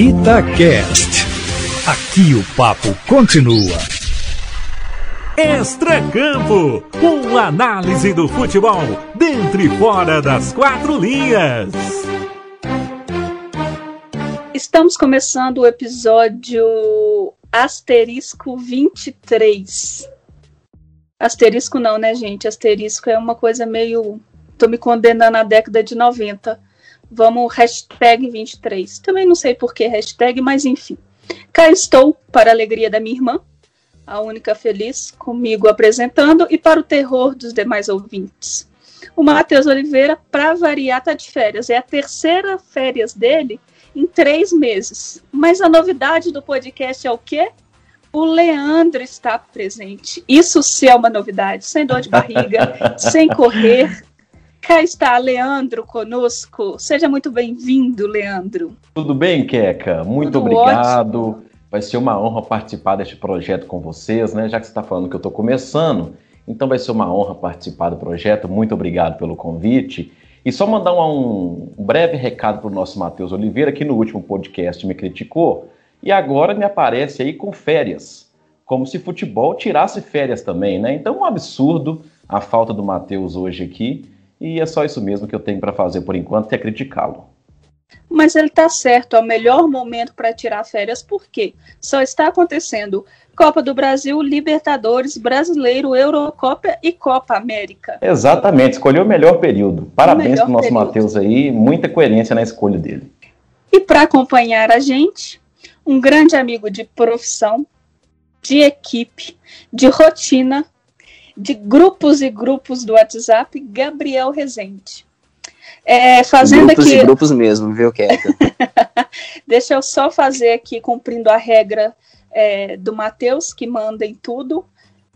Itacast. Aqui o papo continua. Extra Campo, com análise do futebol dentro e fora das quatro linhas. Estamos começando o episódio Asterisco 23. Asterisco não, né, gente? Asterisco é uma coisa meio. Tô me condenando à década de 90 Vamos, hashtag 23. Também não sei por que hashtag, mas enfim. Cá estou, para a alegria da minha irmã, a única feliz, comigo apresentando e para o terror dos demais ouvintes. O Matheus Oliveira, para variar, tá de férias. É a terceira férias dele em três meses. Mas a novidade do podcast é o quê? O Leandro está presente. Isso sim é uma novidade. Sem dor de barriga, sem correr, Cá está Leandro conosco. Seja muito bem-vindo, Leandro. Tudo bem, Queca? Muito Tudo obrigado. Ótimo. Vai ser uma honra participar deste projeto com vocês, né? Já que você está falando que eu estou começando, então vai ser uma honra participar do projeto. Muito obrigado pelo convite. E só mandar um, um breve recado para o nosso Matheus Oliveira, que no último podcast me criticou e agora me aparece aí com férias, como se futebol tirasse férias também, né? Então, um absurdo a falta do Matheus hoje aqui. E é só isso mesmo que eu tenho para fazer por enquanto, que é criticá-lo. Mas ele está certo, é o melhor momento para tirar férias, porque só está acontecendo Copa do Brasil, Libertadores, Brasileiro, Eurocopa e Copa América. Exatamente, escolheu o melhor período. Parabéns para o nosso Matheus aí, muita coerência na escolha dele. E para acompanhar a gente, um grande amigo de profissão, de equipe, de rotina, de grupos e grupos do WhatsApp, Gabriel Rezende. É, fazendo grupos aqui... e grupos mesmo, viu, Kéka? Deixa eu só fazer aqui, cumprindo a regra é, do Matheus, que manda em tudo,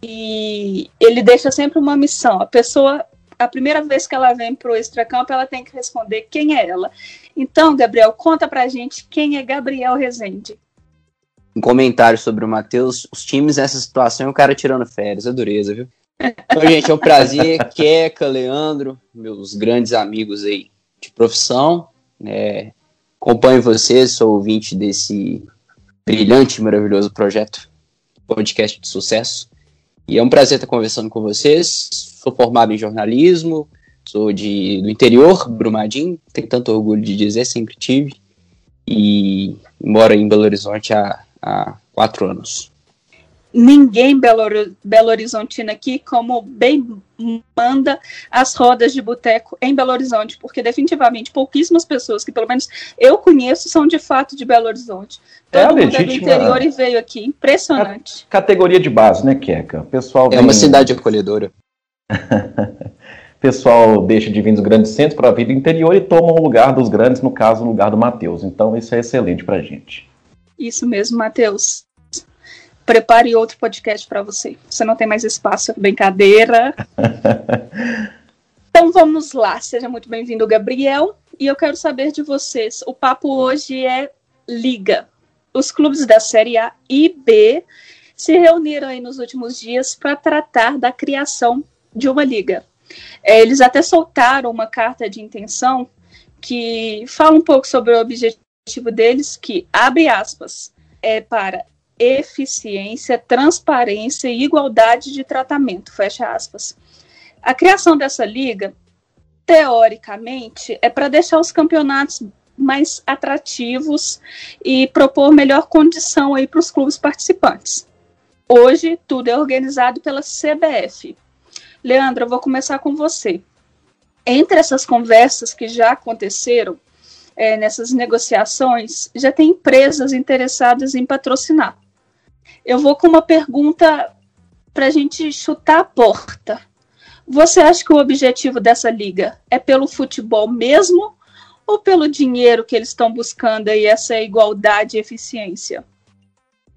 e ele deixa sempre uma missão. A pessoa, a primeira vez que ela vem para o extracampo, ela tem que responder quem é ela. Então, Gabriel, conta pra gente quem é Gabriel Rezende. Um comentário sobre o Matheus, os times nessa situação, o cara tirando férias, é dureza, viu? Então, gente, é um prazer. Queca, Leandro, meus grandes amigos aí de profissão. É, acompanho vocês, sou ouvinte desse brilhante e maravilhoso projeto, podcast de sucesso. E é um prazer estar conversando com vocês. Sou formado em jornalismo, sou de, do interior, Brumadinho, tenho tanto orgulho de dizer, sempre tive. E moro em Belo Horizonte há, há quatro anos ninguém Belo, Belo Horizontino aqui, como bem manda as rodas de boteco em Belo Horizonte, porque definitivamente pouquíssimas pessoas que pelo menos eu conheço são de fato de Belo Horizonte. Todo é mundo é do interior e veio aqui, impressionante. categoria de base, né, Queca? Pessoal vem... É uma cidade acolhedora. pessoal deixa de vir dos grandes centros para vir do interior e toma o lugar dos grandes, no caso, o lugar do Matheus. Então, isso é excelente para gente. Isso mesmo, Matheus prepare outro podcast para você. Você não tem mais espaço, brincadeira. então vamos lá, seja muito bem-vindo, Gabriel. E eu quero saber de vocês. O papo hoje é Liga. Os clubes da Série A e B se reuniram aí nos últimos dias para tratar da criação de uma liga. É, eles até soltaram uma carta de intenção que fala um pouco sobre o objetivo deles, que abre aspas, é para eficiência, transparência e igualdade de tratamento, fecha aspas. A criação dessa liga, teoricamente, é para deixar os campeonatos mais atrativos e propor melhor condição aí para os clubes participantes. Hoje, tudo é organizado pela CBF. Leandro, eu vou começar com você. Entre essas conversas que já aconteceram, é, nessas negociações, já tem empresas interessadas em patrocinar. Eu vou com uma pergunta para a gente chutar a porta. Você acha que o objetivo dessa liga é pelo futebol mesmo ou pelo dinheiro que eles estão buscando aí, essa igualdade e eficiência?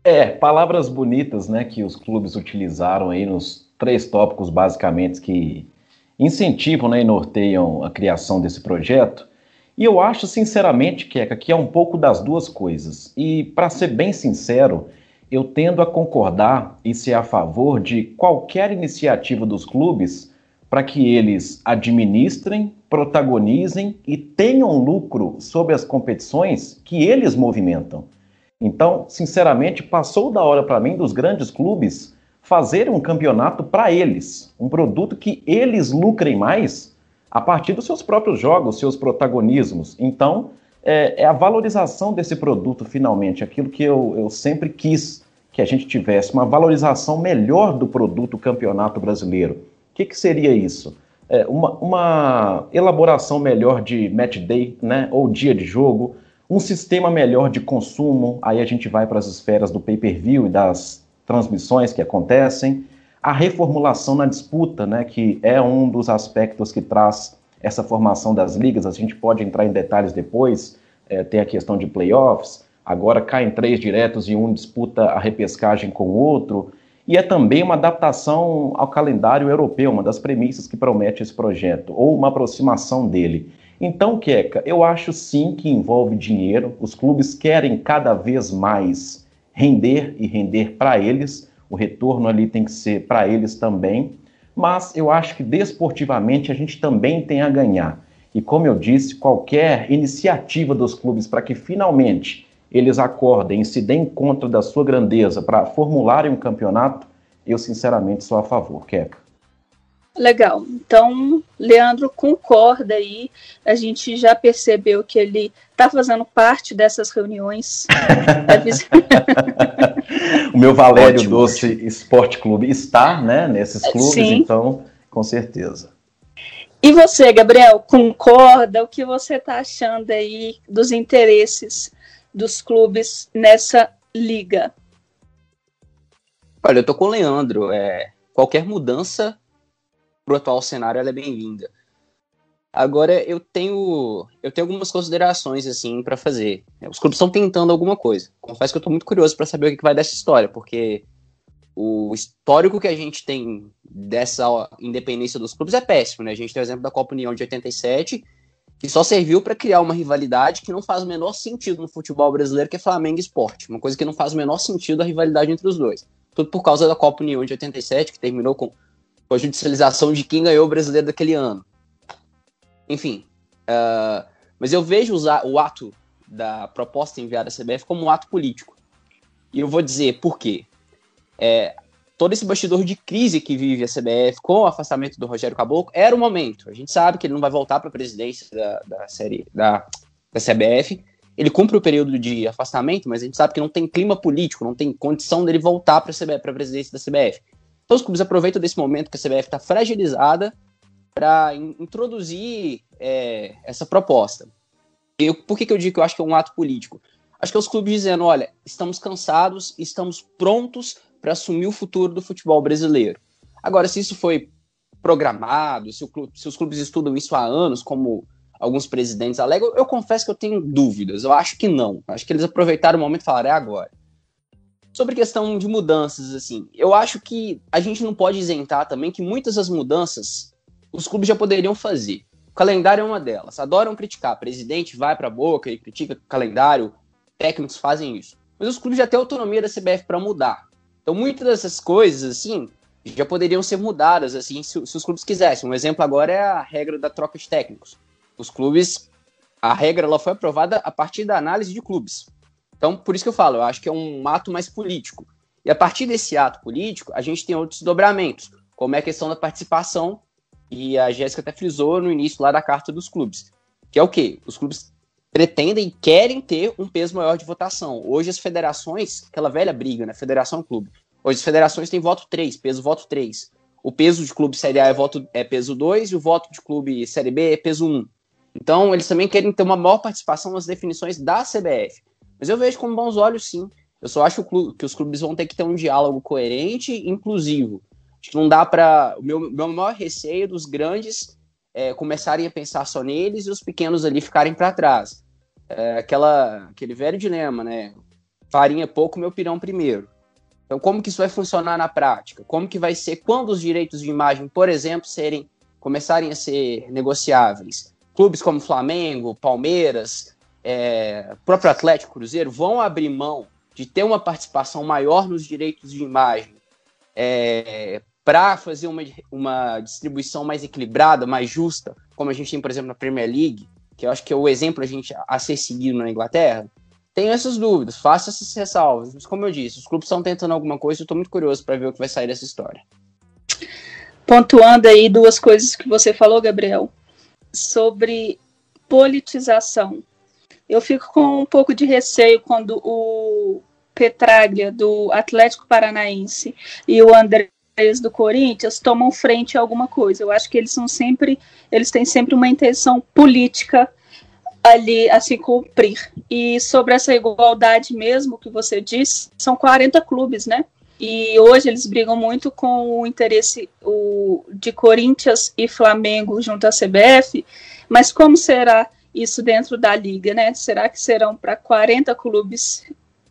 É, palavras bonitas, né, que os clubes utilizaram aí nos três tópicos basicamente que incentivam né, e norteiam a criação desse projeto. E eu acho, sinceramente, Keka, que é um pouco das duas coisas. E, para ser bem sincero, eu tendo a concordar e ser a favor de qualquer iniciativa dos clubes para que eles administrem, protagonizem e tenham lucro sobre as competições que eles movimentam. Então, sinceramente, passou da hora para mim dos grandes clubes fazer um campeonato para eles, um produto que eles lucrem mais a partir dos seus próprios jogos, seus protagonismos. Então, é, é a valorização desse produto, finalmente, aquilo que eu, eu sempre quis que a gente tivesse, uma valorização melhor do produto campeonato brasileiro. O que, que seria isso? É, uma, uma elaboração melhor de match day, né, ou dia de jogo, um sistema melhor de consumo, aí a gente vai para as esferas do pay-per-view e das transmissões que acontecem, a reformulação na disputa, né, que é um dos aspectos que traz essa formação das ligas, a gente pode entrar em detalhes depois, é, tem a questão de playoffs, agora caem três diretos e um disputa a repescagem com o outro, e é também uma adaptação ao calendário europeu, uma das premissas que promete esse projeto, ou uma aproximação dele. Então, Keka, eu acho sim que envolve dinheiro, os clubes querem cada vez mais render e render para eles, o retorno ali tem que ser para eles também, mas eu acho que desportivamente a gente também tem a ganhar. E como eu disse, qualquer iniciativa dos clubes para que finalmente eles acordem e se deem conta da sua grandeza para formularem um campeonato, eu sinceramente sou a favor, Keka. Legal. Então, Leandro concorda aí. A gente já percebeu que ele está fazendo parte dessas reuniões. o meu Valério Ótimo. Doce Esporte Clube está, né, nesses clubes, Sim. então, com certeza. E você, Gabriel, concorda? O que você está achando aí dos interesses dos clubes nessa liga? Olha, eu tô com o Leandro. É, qualquer mudança para o atual cenário, ela é bem-vinda. Agora eu tenho eu tenho algumas considerações assim para fazer. Os clubes estão tentando alguma coisa. Confesso que eu estou muito curioso para saber o que vai dessa história, porque o histórico que a gente tem dessa independência dos clubes é péssimo, né? A gente tem o exemplo da Copa União de 87, que só serviu para criar uma rivalidade que não faz o menor sentido no futebol brasileiro, que é Flamengo e Esporte. Uma coisa que não faz o menor sentido a rivalidade entre os dois. Tudo por causa da Copa União de 87, que terminou com com a judicialização de quem ganhou o brasileiro daquele ano. Enfim, uh, mas eu vejo o ato da proposta enviada à CBF como um ato político. E eu vou dizer por quê. É, todo esse bastidor de crise que vive a CBF com o afastamento do Rogério Caboclo era o momento. A gente sabe que ele não vai voltar para a presidência da, da série da, da CBF. Ele cumpre o período de afastamento, mas a gente sabe que não tem clima político, não tem condição dele voltar para a presidência da CBF. Então os clubes aproveitam desse momento que a CBF está fragilizada para in introduzir é, essa proposta. Eu, por que, que eu digo que eu acho que é um ato político? Acho que é os clubes dizendo, olha, estamos cansados, estamos prontos para assumir o futuro do futebol brasileiro. Agora, se isso foi programado, se, clube, se, os clubes estudam isso há anos, como alguns presidentes alegam, eu confesso que eu tenho dúvidas. Eu acho que não. Acho que eles aproveitaram o momento e falaram, é agora. Sobre questão de mudanças, assim, eu acho que a gente não pode isentar também que muitas das mudanças os clubes já poderiam fazer. O calendário é uma delas. Adoram criticar. Presidente vai para a boca e critica o calendário. Técnicos fazem isso. Mas os clubes já têm autonomia da CBF para mudar. Então, muitas dessas coisas, assim, já poderiam ser mudadas, assim, se, se, os clubes quisessem. Um exemplo agora é a regra da troca de técnicos. Os clubes, a regra ela foi aprovada a partir da análise de clubes. Então, por isso que eu falo, eu acho que é um ato mais político. E a partir desse ato político, a gente tem outros dobramentos, como é a questão da participação, e a Jéssica até frisou no início lá da carta dos clubes, que é o quê? Os clubes pretendem e querem ter um peso maior de votação. Hoje as federações, aquela velha briga, né? Federação clube. Hoje as federações têm voto 3, peso voto 3. O peso de clube Série A é, voto, é peso 2 e o voto de clube Série B é peso 1. Então eles também querem ter uma maior participação nas definições da CBF. Mas eu vejo com bons olhos, sim. Eu só acho que os clubes vão ter que ter um diálogo coerente e inclusivo. Acho que não dá para. O meu, meu maior receio é dos grandes é, começarem a pensar só neles e os pequenos ali ficarem para trás. É, aquela, aquele velho dilema, né? Farinha pouco, meu pirão primeiro. Então, como que isso vai funcionar na prática? Como que vai ser quando os direitos de imagem, por exemplo, serem começarem a ser negociáveis? Clubes como Flamengo, Palmeiras, é, próprio Atlético Cruzeiro vão abrir mão de ter uma participação maior nos direitos de imagem é, para fazer uma, uma distribuição mais equilibrada, mais justa, como a gente tem, por exemplo, na Premier League, que eu acho que é o exemplo a gente a ser seguido na Inglaterra, tenho essas dúvidas, faço essas ressalvas. Mas, como eu disse, os clubes estão tentando alguma coisa eu estou muito curioso para ver o que vai sair dessa história. Pontuando aí duas coisas que você falou, Gabriel, sobre politização. Eu fico com um pouco de receio quando o Petraglia, do Atlético Paranaense, e o Andrés do Corinthians tomam frente a alguma coisa. Eu acho que eles são sempre, eles têm sempre uma intenção política ali a se cumprir. E sobre essa igualdade mesmo que você disse, são 40 clubes, né? E hoje eles brigam muito com o interesse o, de Corinthians e Flamengo junto à CBF, mas como será isso dentro da liga, né? Será que serão para 40 clubes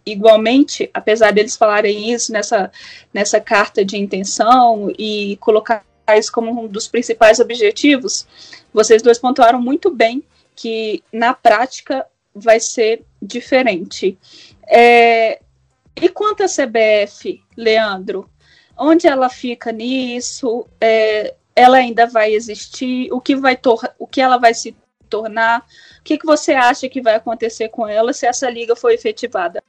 igualmente, apesar deles falarem isso nessa, nessa carta de intenção e colocar isso como um dos principais objetivos? Vocês dois pontuaram muito bem que na prática vai ser diferente. É, e quanto à CBF, Leandro, onde ela fica nisso? É, ela ainda vai existir? O que vai o que ela vai se tornar? O que, que você acha que vai acontecer com ela se essa liga for efetivada?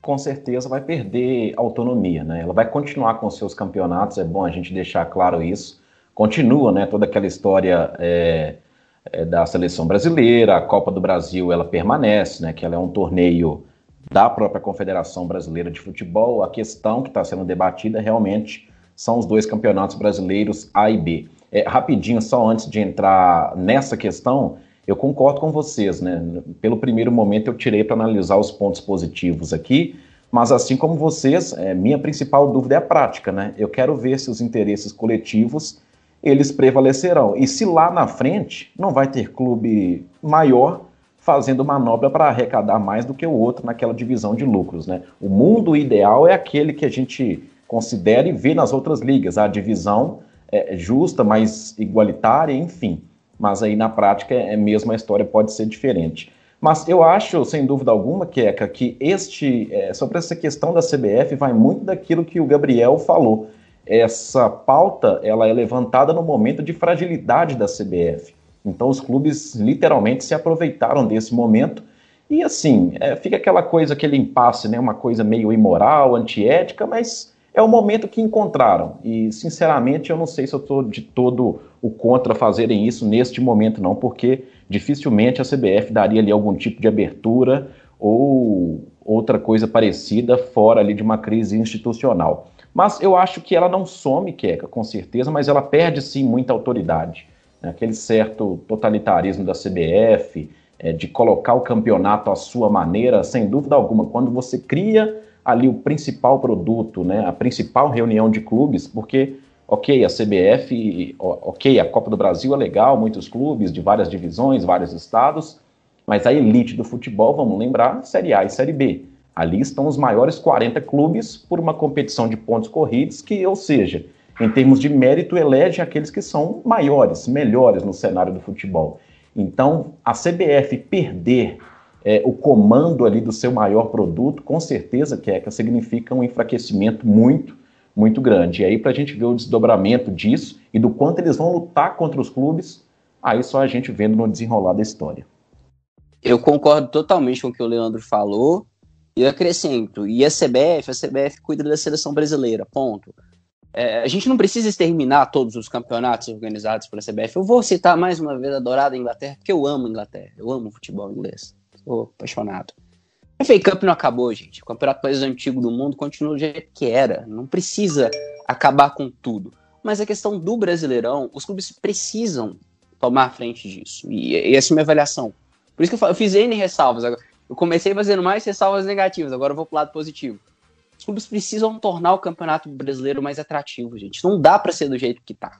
Com certeza vai perder autonomia, né? Ela vai continuar com seus campeonatos, é bom a gente deixar claro isso. Continua, né? Toda aquela história é, é, da seleção brasileira, a Copa do Brasil ela permanece, né, que ela é um torneio da própria Confederação Brasileira de Futebol. A questão que está sendo debatida realmente são os dois campeonatos brasileiros A e B. É, rapidinho, só antes de entrar nessa questão, eu concordo com vocês, né? Pelo primeiro momento eu tirei para analisar os pontos positivos aqui, mas assim como vocês, é, minha principal dúvida é a prática, né? Eu quero ver se os interesses coletivos eles prevalecerão. E se lá na frente não vai ter clube maior fazendo manobra para arrecadar mais do que o outro naquela divisão de lucros, né? O mundo ideal é aquele que a gente considera e vê nas outras ligas, a divisão é, justa, mais igualitária, enfim. Mas aí na prática é mesmo a história pode ser diferente. Mas eu acho, sem dúvida alguma, Keka, que este é, sobre essa questão da CBF vai muito daquilo que o Gabriel falou essa pauta ela é levantada no momento de fragilidade da CBF. Então os clubes literalmente se aproveitaram desse momento e assim é, fica aquela coisa, aquele impasse, né? Uma coisa meio imoral, antiética, mas é o momento que encontraram. E sinceramente eu não sei se eu estou de todo o contra fazerem isso neste momento não, porque dificilmente a CBF daria ali algum tipo de abertura ou outra coisa parecida fora ali de uma crise institucional. Mas eu acho que ela não some, Queca, com certeza, mas ela perde sim muita autoridade. Aquele certo totalitarismo da CBF, é, de colocar o campeonato à sua maneira, sem dúvida alguma. Quando você cria ali o principal produto, né, a principal reunião de clubes, porque, ok, a CBF, ok, a Copa do Brasil é legal, muitos clubes de várias divisões, vários estados, mas a elite do futebol, vamos lembrar, Série A e Série B. Ali estão os maiores 40 clubes por uma competição de pontos corridos, que, ou seja, em termos de mérito, elege aqueles que são maiores, melhores no cenário do futebol. Então, a CBF perder é, o comando ali do seu maior produto, com certeza, que significa um enfraquecimento muito, muito grande. E aí, para a gente ver o desdobramento disso e do quanto eles vão lutar contra os clubes, aí só a gente vendo no desenrolar da história. Eu concordo totalmente com o que o Leandro falou. E eu acrescento, e a CBF, a CBF cuida da seleção brasileira, ponto. É, a gente não precisa exterminar todos os campeonatos organizados pela CBF. Eu vou citar mais uma vez a Dourada Inglaterra, porque eu amo Inglaterra, eu amo futebol inglês, sou apaixonado. A FA Cup não acabou, gente. O campeonato mais antigo do mundo continua do jeito que era. Não precisa acabar com tudo. Mas a questão do Brasileirão, os clubes precisam tomar frente disso. E, e essa é a minha avaliação. Por isso que eu, eu fiz N ressalvas. Eu comecei fazendo mais ressalvas negativas, agora eu vou pro lado positivo. Os clubes precisam tornar o Campeonato Brasileiro mais atrativo, gente. Não dá para ser do jeito que tá.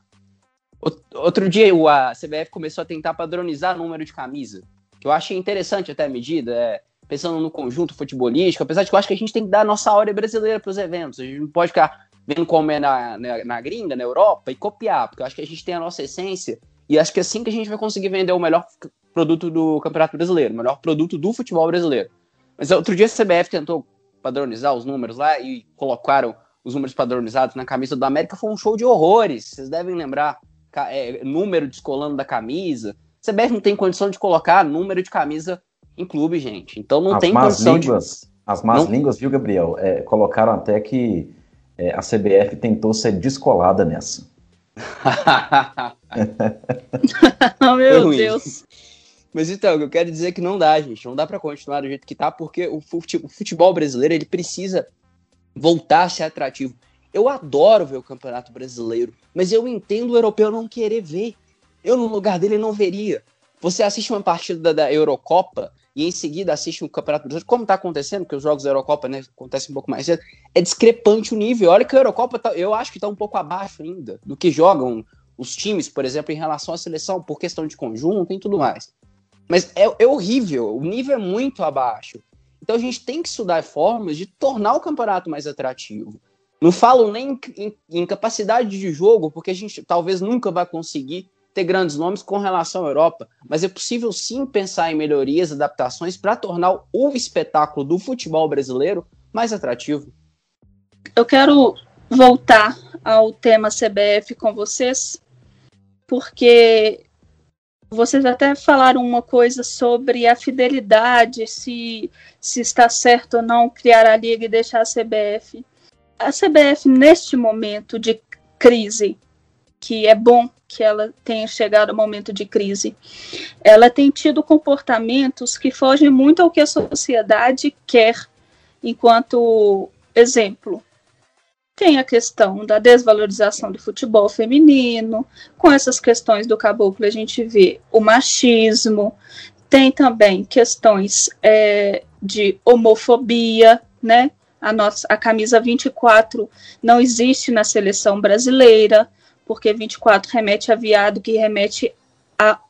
Outro dia a CBF começou a tentar padronizar o número de camisa, que eu achei interessante até a medida, é, pensando no conjunto futebolístico, apesar de que eu acho que a gente tem que dar a nossa hora brasileira para os eventos. A gente não pode ficar vendo como é na, na, na gringa, na Europa, e copiar, porque eu acho que a gente tem a nossa essência, e acho que é assim que a gente vai conseguir vender o melhor produto do Campeonato Brasileiro, o melhor produto do futebol brasileiro. Mas outro dia a CBF tentou padronizar os números lá e colocaram os números padronizados na camisa do América foi um show de horrores. Vocês devem lembrar. É, número descolando da camisa. CBF não tem condição de colocar número de camisa em clube, gente. Então não as tem condição línguas, de. As más não... línguas, viu, Gabriel? É, colocaram até que é, a CBF tentou ser descolada nessa. oh, meu Deus. Mas então, eu quero dizer é que não dá, gente. Não dá para continuar do jeito que tá, porque o futebol brasileiro ele precisa voltar a ser atrativo. Eu adoro ver o Campeonato Brasileiro, mas eu entendo o europeu não querer ver. Eu, no lugar dele, não veria. Você assiste uma partida da Eurocopa e em seguida assiste um Campeonato Brasileiro, como está acontecendo, porque os jogos da Eurocopa né, acontecem um pouco mais cedo, é discrepante o nível. Olha que a Eurocopa, tá, eu acho que está um pouco abaixo ainda do que jogam os times, por exemplo, em relação à seleção, por questão de conjunto e tudo mais. Mas é, é horrível, o nível é muito abaixo. Então a gente tem que estudar formas de tornar o campeonato mais atrativo. Não falo nem em, em, capacidade de jogo, porque a gente talvez nunca vai conseguir ter grandes nomes com relação à Europa, mas é possível sim pensar em melhorias, adaptações para tornar o espetáculo do futebol brasileiro mais atrativo. Eu quero voltar ao tema CBF com vocês, porque vocês até falaram uma coisa sobre a fidelidade, se, se está certo ou não criar a liga e deixar a CBF. A CBF, neste momento de crise, que é bom que ela tenha chegado ao momento de crise. Ela tem tido comportamentos que fogem muito ao que a sociedade quer, enquanto exemplo. Tem a questão da desvalorização do futebol feminino, com essas questões do caboclo a gente vê o machismo, tem também questões é, de homofobia, né? A, nossa, a camisa 24 não existe na seleção brasileira porque 24 remete a viado, que remete a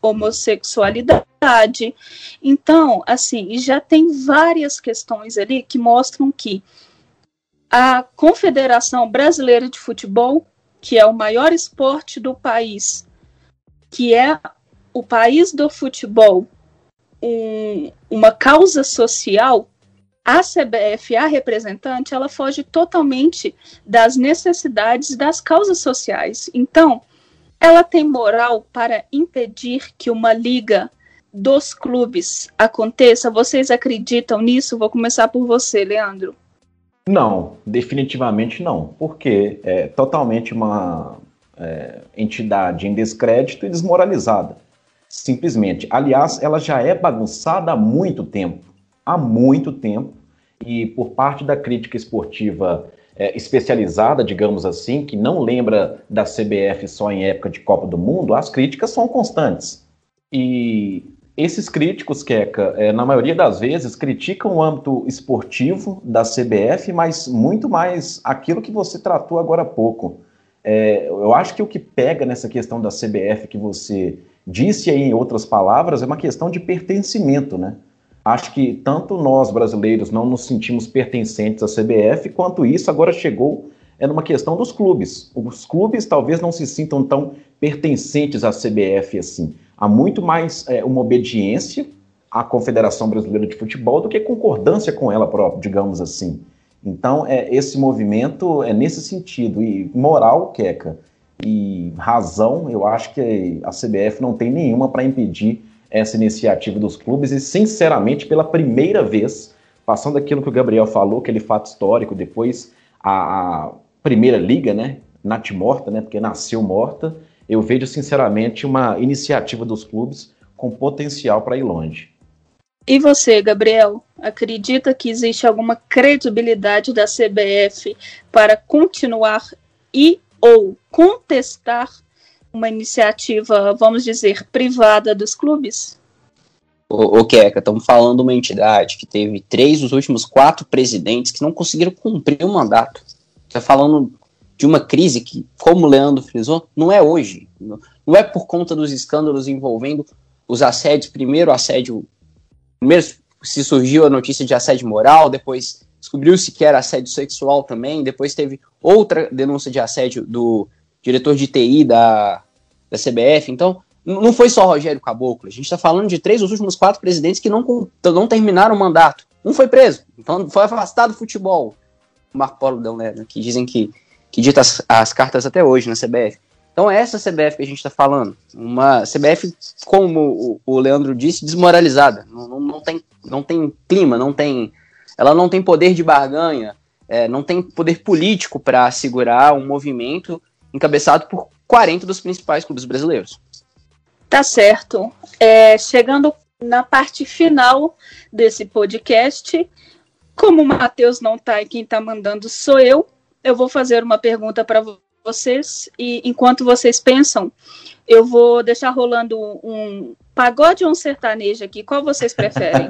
homossexualidade. Então, assim, já tem várias questões ali que mostram que a Confederação Brasileira de Futebol, que é o maior esporte do país, que é o país do futebol, um, uma causa social, a CBF, a representante, ela foge totalmente das necessidades das causas sociais. Então, ela tem moral para impedir que uma liga dos clubes aconteça? Vocês acreditam nisso? Vou começar por você, Leandro. Não, definitivamente não, porque é totalmente uma é, entidade em descrédito e desmoralizada. Simplesmente. Aliás, ela já é bagunçada há muito tempo há muito tempo e por parte da crítica esportiva é, especializada, digamos assim, que não lembra da CBF só em época de Copa do Mundo, as críticas são constantes. E esses críticos, Keca, é, na maioria das vezes, criticam o âmbito esportivo da CBF, mas muito mais aquilo que você tratou agora há pouco. É, eu acho que o que pega nessa questão da CBF que você disse aí em outras palavras é uma questão de pertencimento, né? Acho que tanto nós brasileiros não nos sentimos pertencentes à CBF, quanto isso agora chegou é numa questão dos clubes. Os clubes talvez não se sintam tão pertencentes à CBF assim. Há muito mais é, uma obediência à Confederação Brasileira de Futebol do que concordância com ela própria, digamos assim. Então, é, esse movimento é nesse sentido. E moral, Queca, e razão, eu acho que a CBF não tem nenhuma para impedir essa iniciativa dos clubes e, sinceramente, pela primeira vez, passando aquilo que o Gabriel falou, aquele fato histórico, depois a, a primeira liga, né, nat morta, né, porque nasceu morta, eu vejo, sinceramente, uma iniciativa dos clubes com potencial para ir longe. E você, Gabriel, acredita que existe alguma credibilidade da CBF para continuar e ou contestar uma iniciativa, vamos dizer, privada dos clubes? O, o Keka, estamos falando de uma entidade que teve três dos últimos quatro presidentes que não conseguiram cumprir o mandato. Está falando de uma crise que, como o Leandro frisou, não é hoje. Não é por conta dos escândalos envolvendo os assédios. Primeiro, assédio. Primeiro se surgiu a notícia de assédio moral, depois descobriu-se que era assédio sexual também, depois teve outra denúncia de assédio do diretor de TI da, da CBF. Então, não foi só Rogério Caboclo. A gente está falando de três dos últimos quatro presidentes que não, não terminaram o mandato. Um foi preso, então foi afastado do futebol. Marco Polo Del Nero, que dizem que, que dita as, as cartas até hoje na CBF. Então é essa CBF que a gente está falando. Uma CBF, como o, o Leandro disse, desmoralizada. Não, não, não, tem, não tem clima, não tem. Ela não tem poder de barganha, é, não tem poder político para segurar um movimento encabeçado por 40 dos principais clubes brasileiros. Tá certo. É, chegando na parte final desse podcast, como o Matheus não está e quem está mandando sou eu, eu vou fazer uma pergunta para vocês e enquanto vocês pensam, eu vou deixar rolando um pagode ou um sertanejo aqui. Qual vocês preferem?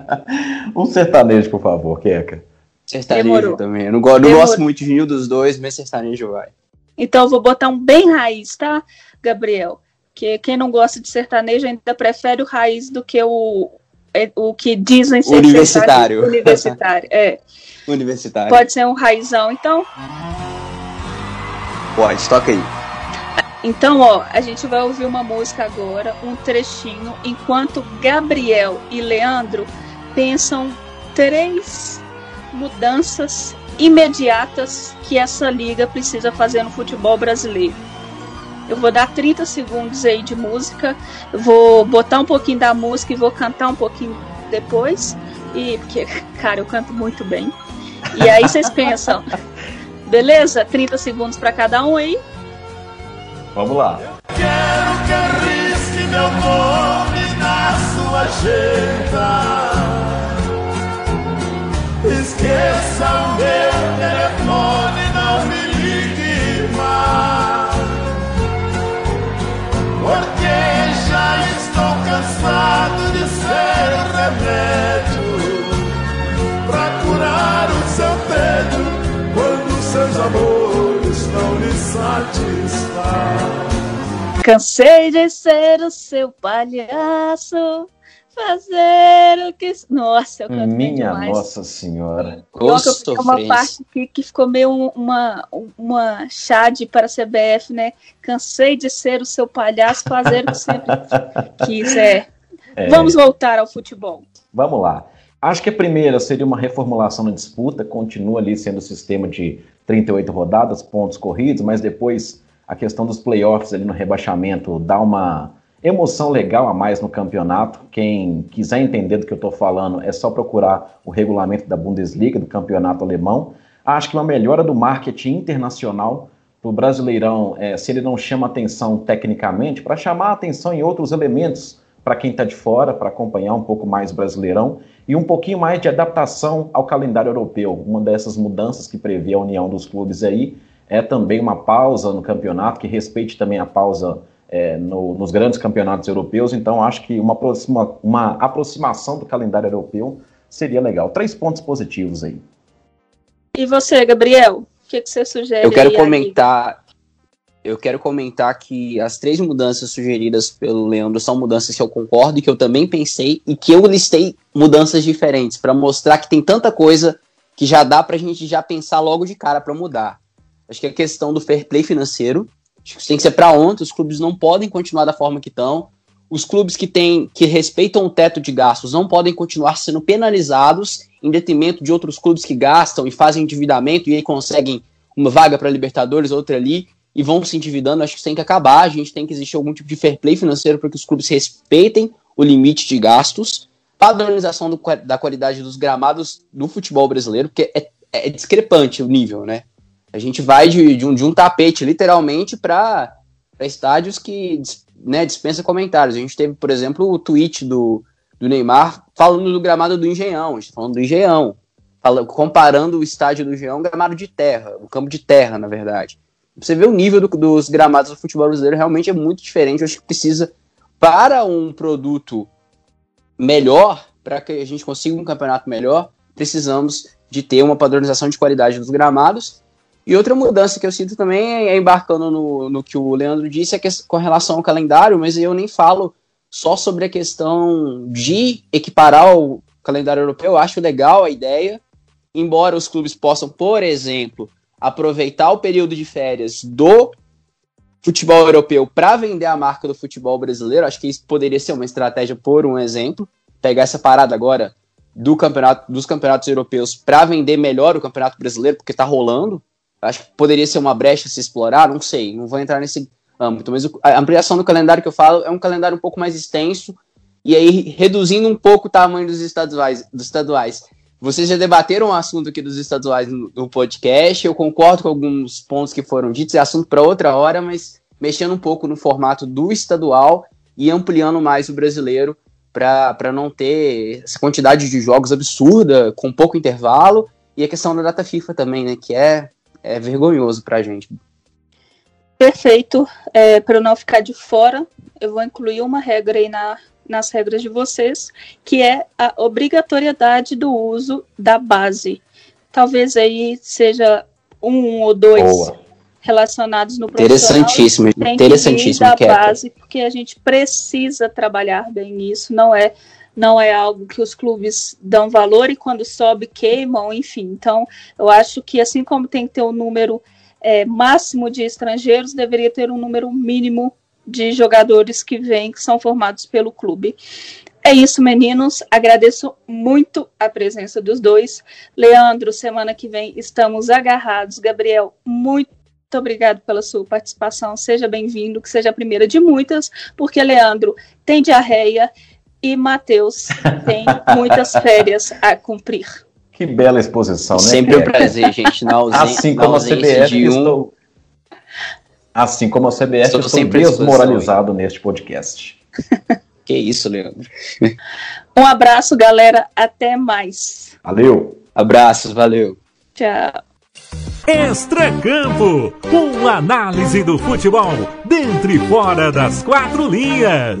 um sertanejo, por favor, Keka. Sertanejo Demorou. também. Eu não, gosto, não gosto muito de nenhum dos dois, mas sertanejo vai. Então eu vou botar um bem raiz, tá, Gabriel? Que quem não gosta de sertanejo ainda prefere o raiz do que o, é, o que dizem ser universitário. Universitário, é. Universitário. Pode ser um raizão, então? Pode, toca aí. Então, ó, a gente vai ouvir uma música agora, um trechinho, enquanto Gabriel e Leandro pensam três mudanças imediatas que essa liga precisa fazer no futebol brasileiro. Eu vou dar 30 segundos aí de música, vou botar um pouquinho da música e vou cantar um pouquinho depois. E porque, cara, eu canto muito bem. E aí vocês pensam, Beleza? 30 segundos para cada um aí. Vamos lá. Eu quero que arrisque meu nome na sua agenda. Esqueça o meu telefone, não me ligue mais. Porque já estou cansado de ser remédio para curar o seu tédio seus amores não lhe satisfaz. Cansei de ser o seu palhaço, fazer o que. Nossa, eu canto Minha demais. Nossa Senhora. Nossa, uma parte que, que ficou meio uma, uma chade para a CBF, né? Cansei de ser o seu palhaço, fazer o que sempre quis. É. é. Vamos voltar ao futebol. Vamos lá. Acho que a primeira seria uma reformulação na disputa, continua ali sendo o sistema de 38 rodadas, pontos corridos, mas depois a questão dos playoffs ali no rebaixamento dá uma emoção legal a mais no campeonato. Quem quiser entender do que eu estou falando, é só procurar o regulamento da Bundesliga, do campeonato alemão. Acho que uma melhora do marketing internacional para o Brasileirão, é, se ele não chama atenção tecnicamente, para chamar atenção em outros elementos para quem está de fora, para acompanhar um pouco mais o Brasileirão e um pouquinho mais de adaptação ao calendário europeu. Uma dessas mudanças que prevê a união dos clubes aí é também uma pausa no campeonato, que respeite também a pausa é, no, nos grandes campeonatos europeus. Então, acho que uma, aproxima, uma aproximação do calendário europeu seria legal. Três pontos positivos aí. E você, Gabriel? O que, que você sugere? Eu quero comentar eu quero comentar que as três mudanças sugeridas pelo Leandro são mudanças que eu concordo e que eu também pensei e que eu listei mudanças diferentes para mostrar que tem tanta coisa que já dá para a gente já pensar logo de cara para mudar. Acho que a questão do fair play financeiro, acho que isso tem que ser para ontem, os clubes não podem continuar da forma que estão. Os clubes que têm que respeitam o teto de gastos não podem continuar sendo penalizados em detrimento de outros clubes que gastam e fazem endividamento e aí conseguem uma vaga para Libertadores, outra ali e vão se endividando, acho que tem que acabar. A gente tem que existir algum tipo de fair play financeiro para que os clubes respeitem o limite de gastos, padronização do, da qualidade dos gramados do futebol brasileiro, porque é, é discrepante o nível, né? A gente vai de, de, um, de um tapete, literalmente, para estádios que né, dispensa comentários. A gente teve, por exemplo, o tweet do, do Neymar falando do gramado do Engenhão. A gente tá falando do Engenhão. Comparando o estádio do Engenhão gramado de terra, o campo de terra, na verdade você vê o nível do, dos gramados do futebol brasileiro realmente é muito diferente. Eu acho que precisa, para um produto melhor, para que a gente consiga um campeonato melhor, precisamos de ter uma padronização de qualidade dos gramados. E outra mudança que eu sinto também é embarcando no, no que o Leandro disse, é que, com relação ao calendário, mas eu nem falo só sobre a questão de equiparar o calendário europeu. Eu acho legal a ideia, embora os clubes possam, por exemplo, aproveitar o período de férias do futebol europeu para vender a marca do futebol brasileiro. Acho que isso poderia ser uma estratégia, por um exemplo. Pegar essa parada agora do campeonato, dos campeonatos europeus para vender melhor o campeonato brasileiro, porque está rolando. Acho que poderia ser uma brecha se explorar, não sei, não vou entrar nesse âmbito, mas a ampliação do calendário que eu falo é um calendário um pouco mais extenso e aí reduzindo um pouco o tamanho dos estaduais. Dos estaduais. Vocês já debateram o assunto aqui dos estaduais no, no podcast, eu concordo com alguns pontos que foram ditos, é assunto para outra hora, mas mexendo um pouco no formato do estadual e ampliando mais o brasileiro para não ter essa quantidade de jogos absurda, com pouco intervalo, e a questão da data FIFA também, né, que é, é vergonhoso para a gente. Perfeito. É, para eu não ficar de fora, eu vou incluir uma regra aí na, nas regras de vocês, que é a obrigatoriedade do uso da base. Talvez aí seja um ou dois Boa. relacionados no profissional. Interessantíssimo, interessantíssimo. Que da base, porque a gente precisa trabalhar bem nisso, não é não é algo que os clubes dão valor e quando sobe queimam, enfim. Então, eu acho que assim como tem que ter um número é, máximo de estrangeiros, deveria ter um número mínimo de jogadores que vêm, que são formados pelo clube. É isso, meninos. Agradeço muito a presença dos dois. Leandro, semana que vem estamos agarrados. Gabriel, muito obrigado pela sua participação. Seja bem-vindo, que seja a primeira de muitas, porque Leandro tem diarreia e Matheus tem muitas férias a cumprir. Que bela exposição, né? Sempre um prazer, gente. Na ausência, assim como a CBF, de um... estou... assim como a CBF, estou, estou desmoralizado neste podcast. que isso, Leandro. Um abraço, galera. Até mais. Valeu. Abraços, valeu. Tchau. Extra Campo, com análise do futebol dentro e fora das quatro linhas.